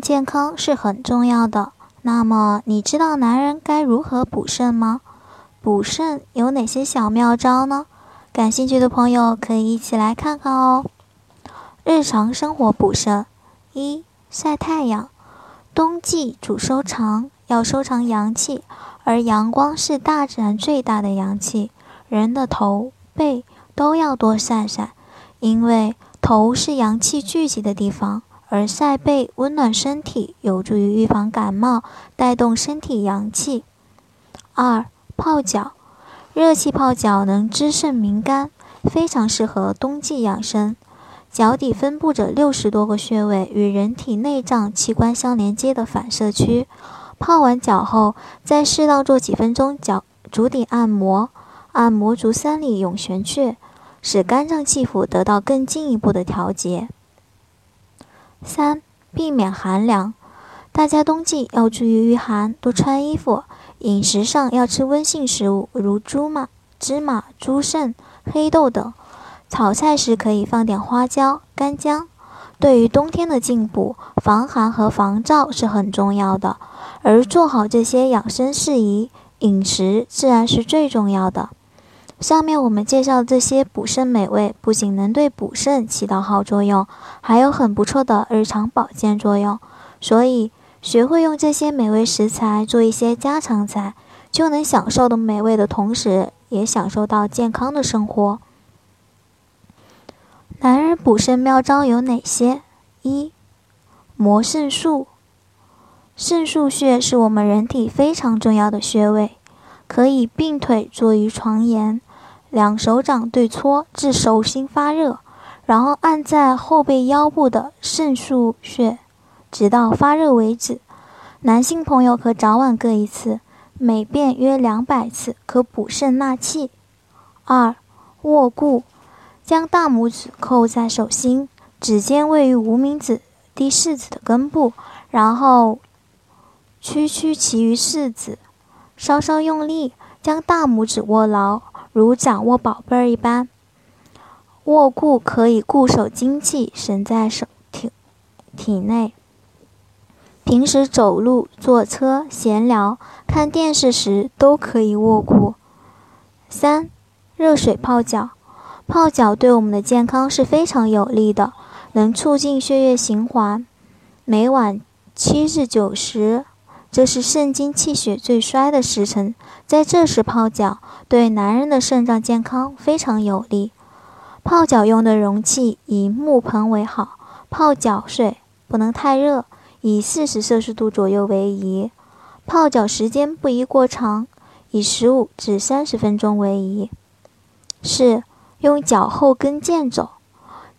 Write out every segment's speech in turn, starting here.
健康是很重要的，那么你知道男人该如何补肾吗？补肾有哪些小妙招呢？感兴趣的朋友可以一起来看看哦。日常生活补肾：一、晒太阳。冬季主收藏，要收藏阳气，而阳光是大自然最大的阳气，人的头、背都要多晒晒，因为头是阳气聚集的地方。而晒背温暖身体，有助于预防感冒，带动身体阳气。二、泡脚，热气泡脚能滋肾明肝，非常适合冬季养生。脚底分布着六十多个穴位，与人体内脏器官相连接的反射区。泡完脚后，再适当做几分钟脚足底按摩，按摩足三里涌泉穴，使肝脏气府得到更进一步的调节。三、避免寒凉，大家冬季要注意御寒，多穿衣服。饮食上要吃温性食物，如猪麻、芝麻、猪肾、黑豆等。炒菜时可以放点花椒、干姜。对于冬天的进补，防寒和防燥是很重要的。而做好这些养生事宜，饮食自然是最重要的。下面我们介绍这些补肾美味，不仅能对补肾起到好作用，还有很不错的日常保健作用。所以，学会用这些美味食材做一些家常菜，就能享受的美味的同时，也享受到健康的生活。男人补肾妙招有哪些？一、摩肾术。肾腧穴是我们人体非常重要的穴位，可以并腿坐于床沿。两手掌对搓至手心发热，然后按在后背腰部的肾腧穴，直到发热为止。男性朋友可早晚各一次，每遍约两百次，可补肾纳气。二、握固，将大拇指扣在手心，指尖位于无名指第四指的根部，然后屈曲其余四指，稍稍用力，将大拇指握牢。如掌握宝贝儿一般，握固可以固守精气，神在手体体内。平时走路、坐车、闲聊、看电视时都可以握固。三、热水泡脚，泡脚对我们的健康是非常有利的，能促进血液循环。每晚七至九时。这是肾精气血最衰的时辰，在这时泡脚，对男人的肾脏健康非常有利。泡脚用的容器以木盆为好，泡脚水不能太热，以四十摄氏度左右为宜。泡脚时间不宜过长，以十五至三十分钟为宜。四、用脚后跟健走，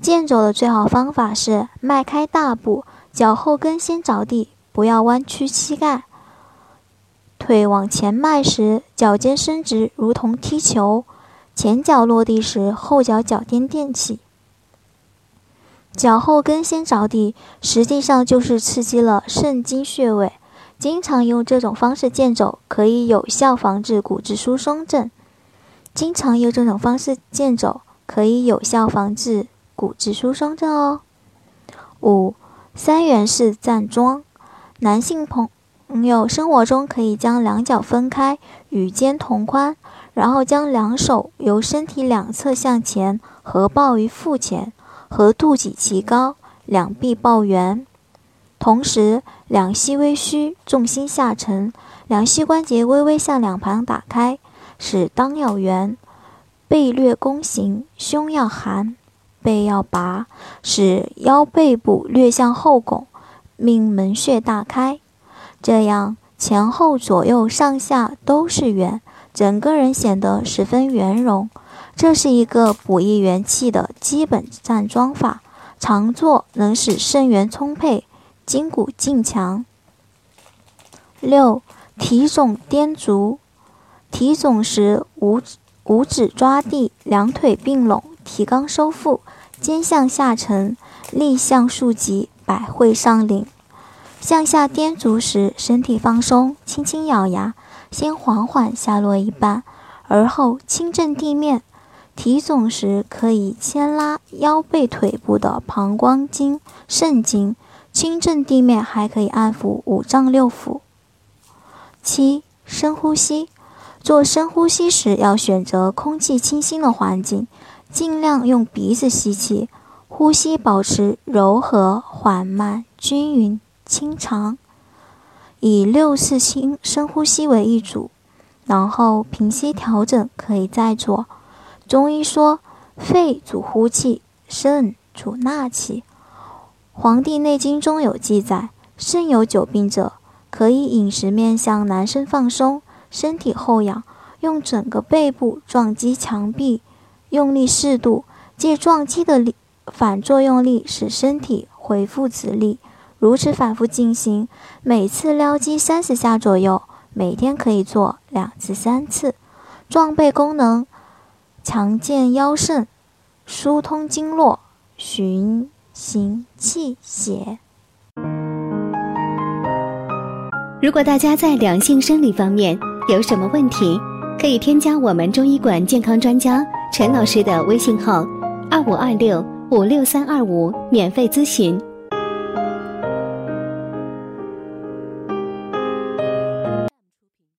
健走的最好方法是迈开大步，脚后跟先着地。不要弯曲膝盖，腿往前迈时，脚尖伸直，如同踢球；前脚落地时，后脚脚尖垫起。脚后跟先着地，实际上就是刺激了肾经穴位。经常用这种方式健走，可以有效防治骨质疏松症。经常用这种方式健走，可以有效防治骨质疏松症哦。五、三元式站桩。男性朋友生活中可以将两脚分开，与肩同宽，然后将两手由身体两侧向前合抱于腹前，和肚脐齐高，两臂抱圆，同时两膝微虚，重心下沉，两膝关节微微向两旁打开，使裆要圆，背略弓形，胸要含，背要拔，使腰背部略向后拱。命门穴大开，这样前后左右上下都是圆，整个人显得十分圆融。这是一个补益元气的基本站桩法，常做能使肾元充沛，筋骨劲强。六、提踵颠足。提踵时，五五指抓地，两腿并拢，提肛收腹，肩向下沉，力向竖脊，百会上领。向下颠足时，身体放松，轻轻咬牙，先缓缓下落一半，而后轻震地面。提踵时可以牵拉腰背腿部的膀胱经、肾经，轻震地面还可以安抚五脏六腑。七、深呼吸。做深呼吸时要选择空气清新的环境，尽量用鼻子吸气，呼吸保持柔和、缓慢、均匀、清长，以六次轻深呼吸为一组，然后平息调整，可以再做。中医说，肺主呼气，肾主纳气。《黄帝内经》中有记载，肾有久病者，可以饮食面向男生放松。身体后仰，用整个背部撞击墙壁，用力适度，借撞击的力反作用力使身体恢复直立。如此反复进行，每次撩击三十下左右，每天可以做两至三次。壮背功能，强健腰肾，疏通经络，循行气血。如果大家在两性生理方面，有什么问题，可以添加我们中医馆健康专家陈老师的微信号：二五二六五六三二五，免费咨询。